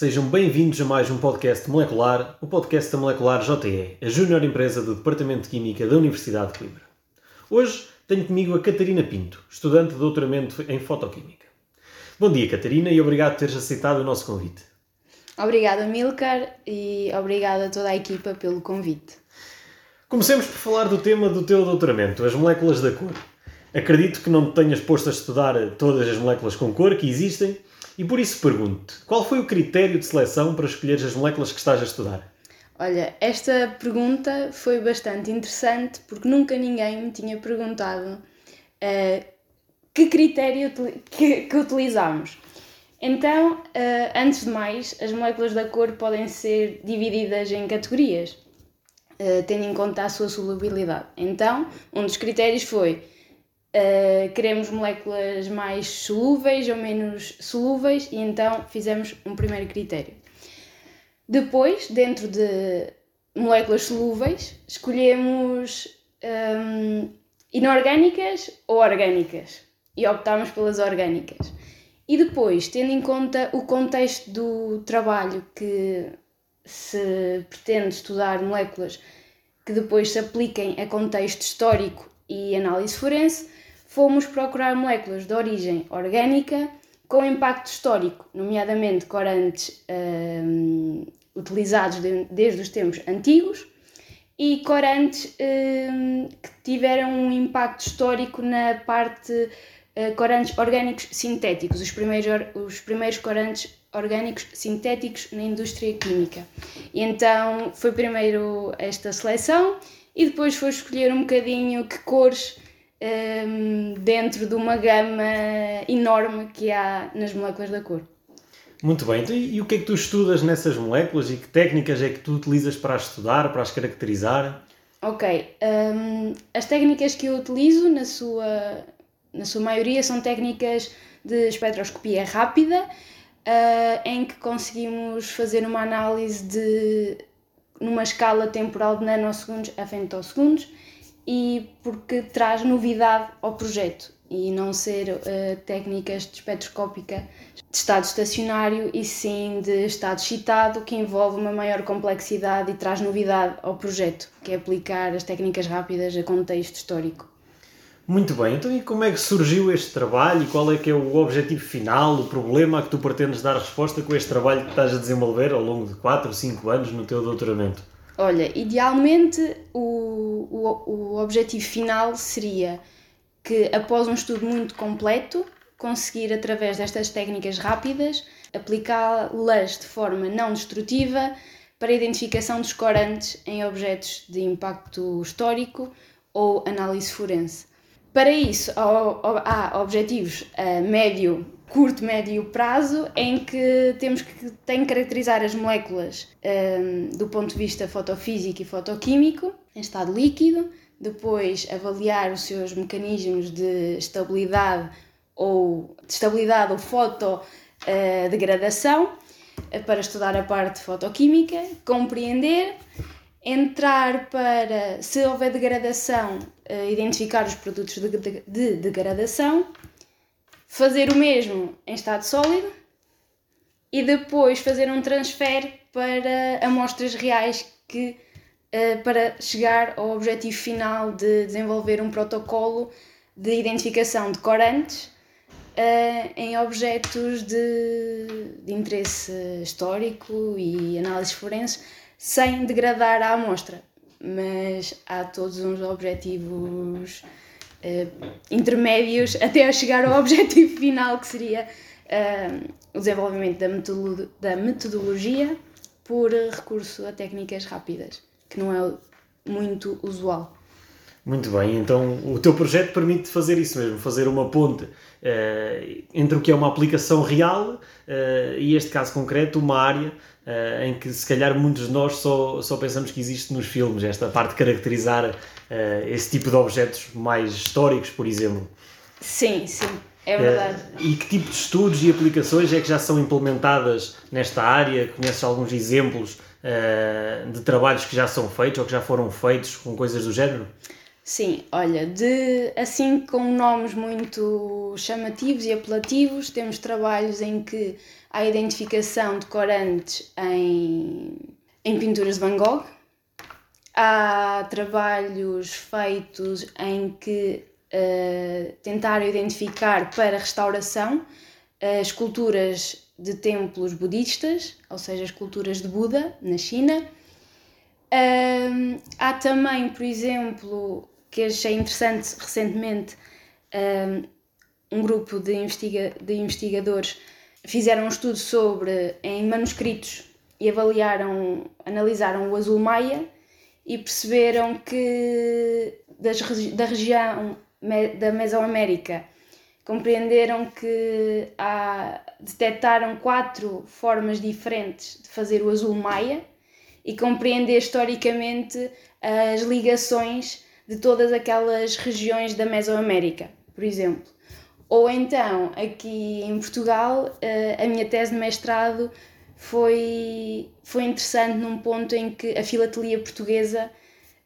sejam bem-vindos a mais um podcast molecular, o podcast da Molecular JE, a júnior empresa do Departamento de Química da Universidade de Coimbra. Hoje tenho comigo a Catarina Pinto, estudante de doutoramento em Fotoquímica. Bom dia, Catarina, e obrigado por teres aceitado o nosso convite. Obrigada, Milcar, e obrigada a toda a equipa pelo convite. Comecemos por falar do tema do teu doutoramento, as moléculas da cor. Acredito que não te tenhas posto a estudar todas as moléculas com cor que existem, e por isso pergunto qual foi o critério de seleção para escolheres as moléculas que estás a estudar? Olha, esta pergunta foi bastante interessante porque nunca ninguém me tinha perguntado eh, que critério que, que utilizamos. Então, eh, antes de mais, as moléculas da cor podem ser divididas em categorias, eh, tendo em conta a sua solubilidade. Então, um dos critérios foi Uh, queremos moléculas mais solúveis ou menos solúveis e então fizemos um primeiro critério. Depois, dentro de moléculas solúveis, escolhemos hum, inorgânicas ou orgânicas e optámos pelas orgânicas. E depois, tendo em conta o contexto do trabalho que se pretende estudar moléculas que depois se apliquem a contexto histórico e análise forense, fomos procurar moléculas de origem orgânica com impacto histórico, nomeadamente corantes hum, utilizados de- desde os tempos antigos e corantes hum, que tiveram um impacto histórico na parte eh, corantes orgânicos sintéticos, os primeiros, os primeiros corantes orgânicos sintéticos na indústria química. E então foi primeiro esta seleção e depois foi escolher um bocadinho que cores hum, dentro de uma gama enorme que há nas moléculas da cor. Muito bem, então, e o que é que tu estudas nessas moléculas e que técnicas é que tu utilizas para as estudar, para as caracterizar? Ok, hum, as técnicas que eu utilizo, na sua, na sua maioria, são técnicas de espectroscopia rápida, ah, em que conseguimos fazer uma análise de numa escala temporal de nanosegundos a femtosegundos e porque traz novidade ao projeto e não ser ah, técnicas de espectroscópica de estado estacionário e sim de estado excitado, que envolve uma maior complexidade e traz novidade ao projeto, que é aplicar as técnicas rápidas a contexto histórico. Muito bem, então e como é que surgiu este trabalho e qual é que é o objetivo final, o problema a que tu pretendes dar resposta com este trabalho que estás a desenvolver ao longo de 4 ou 5 anos no teu doutoramento? Olha, idealmente o, o, o objetivo final seria que, após um estudo muito completo, conseguir, através destas técnicas rápidas, aplicá-las de forma não destrutiva para a identificação dos corantes em objetos de impacto histórico ou análise forense. Para isso, há- objetivos a médio, curto, médio prazo, em que temos que tem que caracterizar as moléculas hum, do ponto de vista fotofísico e fotoquímico, em estado líquido, depois avaliar os seus mecanismos de estabilidade ou de estabilidade ou fotodegradação para estudar a parte fotoquímica, compreender, entrar para, se houver degradação, eh, identificar os produtos de, de- de degradação, fazer o mesmo em estado sólido e depois fazer um transfer para amostras reais que eh, para chegar ao objetivo final de desenvolver um protocolo de identificação de corantes eh, em objetos de, de interesse histórico e análises forenses sem degradar a amostra. Mas há todos uns objetivos eh, intermédios até a chegar ao objetivo final que seria eh, o desenvolvimento da, da metodologia por recurso a técnicas rápidas, que não é muito usual. Muito bem, então o teu projeto permite fazer isso mesmo, fazer uma ponte uh, entre o que é uma aplicação real uh, e este caso concreto, uma área uh, em que se calhar muitos de nós só, só pensamos que existe nos filmes, esta parte de caracterizar esse tipo de objetos mais históricos, por exemplo. Sim, sim, é verdade. e que tipo de estudos e aplicações é que já são implementadas nesta área? Conheces alguns exemplos de trabalhos que já são feitos ou que já foram feitos com coisas do género? Sim, olha, de assim com nomes muito chamativos e apelativos, temos trabalhos em que há identificação de corantes em, em pinturas de Van Gogh. Há trabalhos feitos em que uh, tentaram identificar para restauração uh, esculturas de templos budistas, ou seja, esculturas de Buda na China. Uh, há também, por exemplo, que achei interessante recentemente, um, um grupo de, investiga de investigadores fizeram um estudo sobre em manuscritos e avaliaram, analisaram o azul maia e perceberam que das, da região da Mesoamérica. Compreenderam que há, detectaram quatro formas diferentes de fazer o azul maia e compreender historicamente as ligações de todas aquelas regiões da Mesoamérica, por exemplo. Ou então, aqui em Portugal, eh, a minha tese de mestrado foi, foi interessante num ponto em que a filatelia portuguesa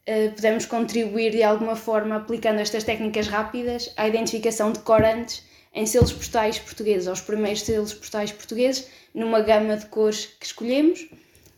eh, pudemos contribuir de alguma forma aplicando estas técnicas rápidas à identificação de corantes em selos postais portugueses, aos primeiros selos postais portugueses, numa gama de cores que escolhemos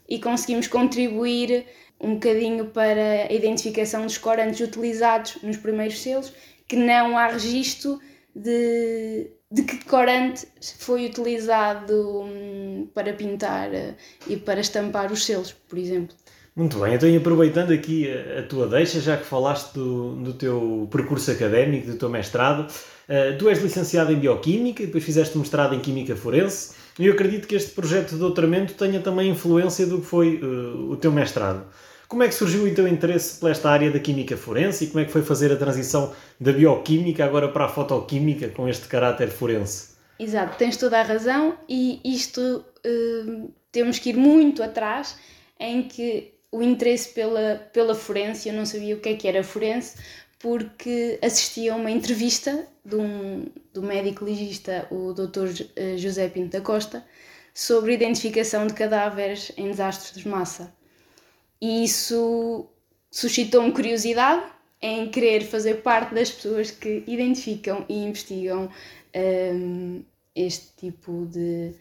e conseguimos contribuir um bocadinho para a identificação dos corantes utilizados nos primeiros selos, que não há registro de, de que corante foi utilizado hum, para pintar uh, e para estampar os selos, por exemplo. Muito bem, então aproveitando aqui a, tua deixa, já que falaste do, do teu percurso académico, do teu mestrado, uh, tu és licenciado em Bioquímica e depois fizeste mestrado em Química Forense, e eu acredito que este projeto de doutoramento tenha também influência do que foi uh, o teu mestrado. Como é que surgiu o teu interesse por esta área da química forense e como é que foi fazer a transição da bioquímica agora para a fotoquímica com este caráter forense? Exato, tens toda a razão e isto uh, temos que ir muito atrás em que o interesse pela, pela forense, eu não sabia o que é que era forense, porque assisti a uma entrevista de um, do médico legista, o Dr. Eh, José Pinto da Costa, sobre identificação de cadáveres em desastres de massa. E isso suscitou-me curiosidade em querer fazer parte das pessoas que identificam e investigam um, este tipo de,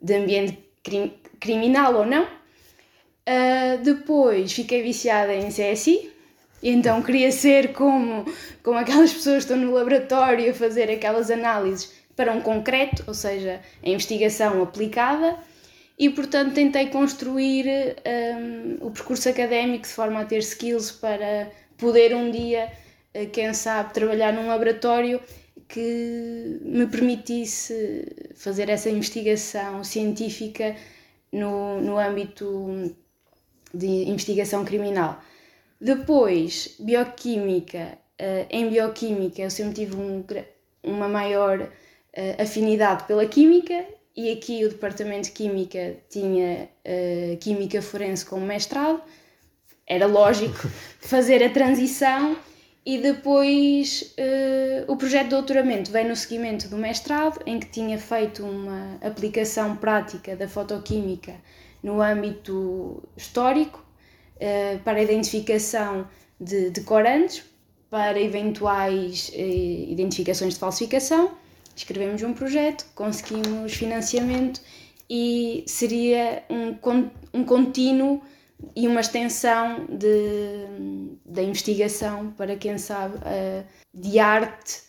de ambiente crim, criminal ou não. Uh, depois fiquei viciada em CSI, então queria ser como, como aquelas pessoas que estão no laboratório a fazer aquelas análises para um concreto, ou seja, a investigação aplicada e portanto tentei construir um, o percurso académico de forma a ter skills para poder um dia, eh, quem sabe, trabalhar num laboratório que me permitisse fazer essa investigação científica no, no âmbito de investigação criminal. Depois, bioquímica. Uh, em bioquímica eu sempre tive um, uma maior uh, afinidade pela química e aqui o departamento de Química tinha uh, Química Forense como mestrado, era lógico fazer a transição e depois o projeto de doutoramento veio no seguimento do mestrado, em que tinha feito uma aplicação prática da fotoquímica no âmbito histórico uh, para a identificação de, de corantes, para eventuais identificações de falsificação escrevemos um projeto, conseguimos financiamento e seria um, um contínuo e uma extensão de, da investigação para quem sabe uh, de arte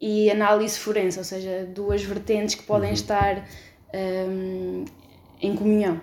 e análise forense, ou seja, duas vertentes que podem uhum. estar um, em comunhão.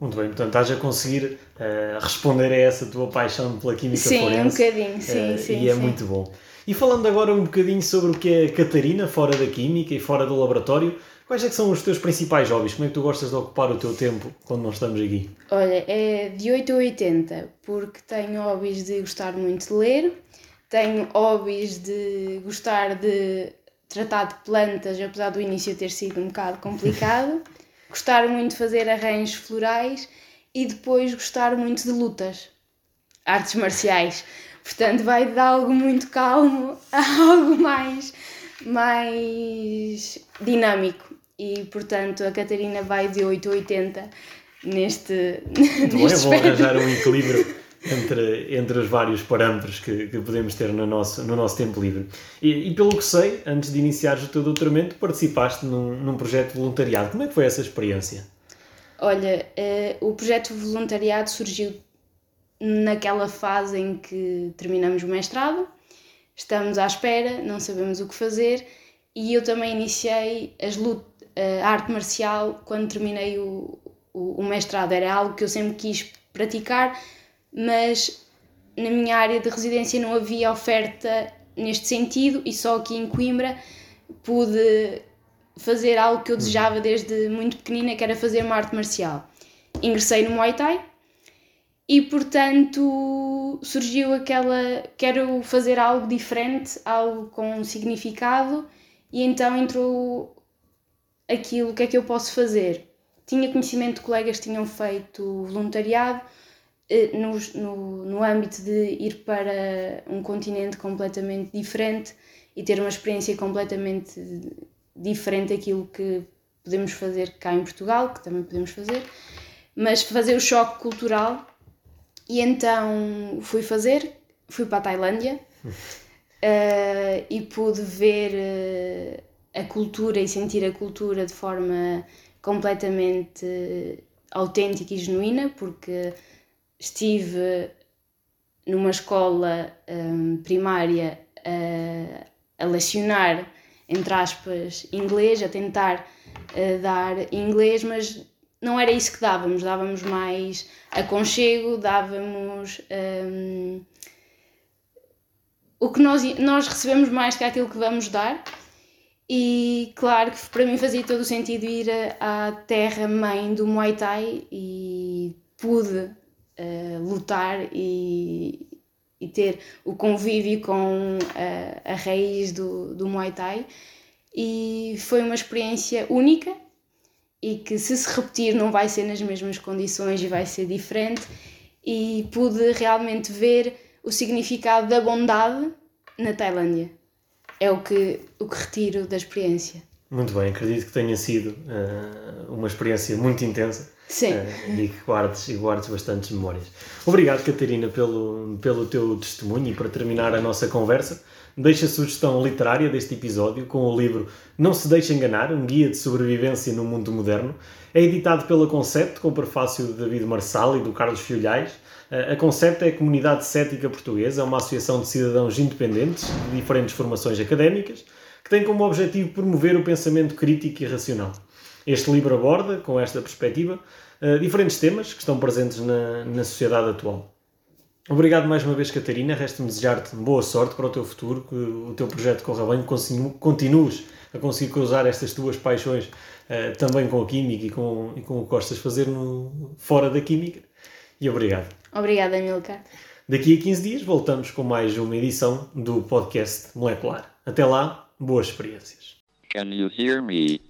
Muito bem, portanto estás a conseguir uh, responder a essa tua paixão pela química sim, forense. Sim, um bocadinho, sim, uh, sim. E é sim. muito bom. E falando agora um bocadinho sobre o que é Catarina, fora da química e fora do laboratório, quais é que são os teus principais hobbies? Como é que tu gostas de ocupar o teu tempo quando não estamos aqui? Olha, é de 8 a 80, porque tenho hobbies de gostar muito de ler, tenho hobbies de gostar de tratar de plantas, apesar do início ter sido um bocado complicado. gostar muito de fazer arranjos florais e depois gostar muito de lutas, artes marciais. Portanto, vai de algo muito calmo a algo mais, mais dinâmico. E, portanto, a Catarina vai de 8 a 80 neste, Muito bem, vou arranjar um equilíbrio entre, entre os vários parâmetros que, que podemos ter no nosso, no nosso tempo livre. E, e pelo que sei, antes de iniciares o teu doutoramento, participaste num, num projeto de voluntariado. Como é que foi essa experiência? Olha, eh, o projeto de voluntariado surgiu naquela fase em que terminamos o mestrado, estamos à espera, não sabemos o que fazer, e eu também iniciei as lut- a arte marcial quando terminei o, o, o mestrado. Era algo que eu sempre quis praticar, mas na minha área de residência não havia oferta neste sentido, e só aqui em Coimbra pude fazer algo que eu desejava desde muito pequenina, que era fazer uma arte marcial. Ingressei no Muay Thai e, portanto, surgiu aquela. Quero fazer algo diferente, algo com um significado, e então entrou aquilo, o que é que eu posso fazer? Tinha conhecimento de colegas que tinham feito voluntariado no, no, no âmbito de ir para um continente completamente diferente e ter uma experiência completamente diferente daquilo que podemos fazer cá em Portugal, que também podemos fazer, mas fazer o choque cultural. E então fui fazer, fui para a Tailândia eh, e pude ver eh, a cultura e sentir a cultura de forma completamente eh, autêntica e genuína, porque estive numa escola hum, primária a, a lecionar, entre aspas, inglês, a tentar eh, dar inglês, mas não era isso que dávamos, dávamos mais aconchego, dávamos hum, o que nós, nós recebemos mais que aquilo que vamos dar. E claro que para mim fazia todo o sentido ir a- à terra-mãe do Muay Thai e pude eh, lutar e, e ter o convívio com eh, a raiz do, do Muay Thai. E foi uma experiência única e que se se repetir não vai ser nas mesmas condições e vai ser diferente. E pude realmente ver o significado da bondade na Tailândia. É o que, o que retiro da experiência. Muito bem, acredito que tenha sido eh, uma experiência muito intensa. Sim. eh, e que guardes, e guardes bastantes memórias. Obrigado, Catarina, pelo, pelo teu testemunho e para terminar a nossa conversa, deixa a sugestão literária deste episódio com o livro Não se deixe enganar, um guia de sobrevivência no mundo moderno. É editado pela Concept, com prefácio de David Marçal e do Carlos Filhais. A Concept é a Comunidade Cética Portuguesa, é uma associação de cidadãos independentes de diferentes formações académicas que tem como objetivo promover o pensamento crítico e racional. Este livro aborda, com esta perspectiva, eh, diferentes temas que estão presentes na, na sociedade atual. Obrigado mais uma vez, Catarina. Resta-me desejar-te boa sorte para o teu futuro, que o teu projeto corra bem, que continu- continues a conseguir cruzar estas tuas paixões eh, também com a Química e com, e com o que gostas de fazer no, fora da Química. E obrigado. Obrigada, Milka. Daqui a 15 dias voltamos com mais uma edição do podcast Molecular. Até lá, boas experiências. Can you hear me?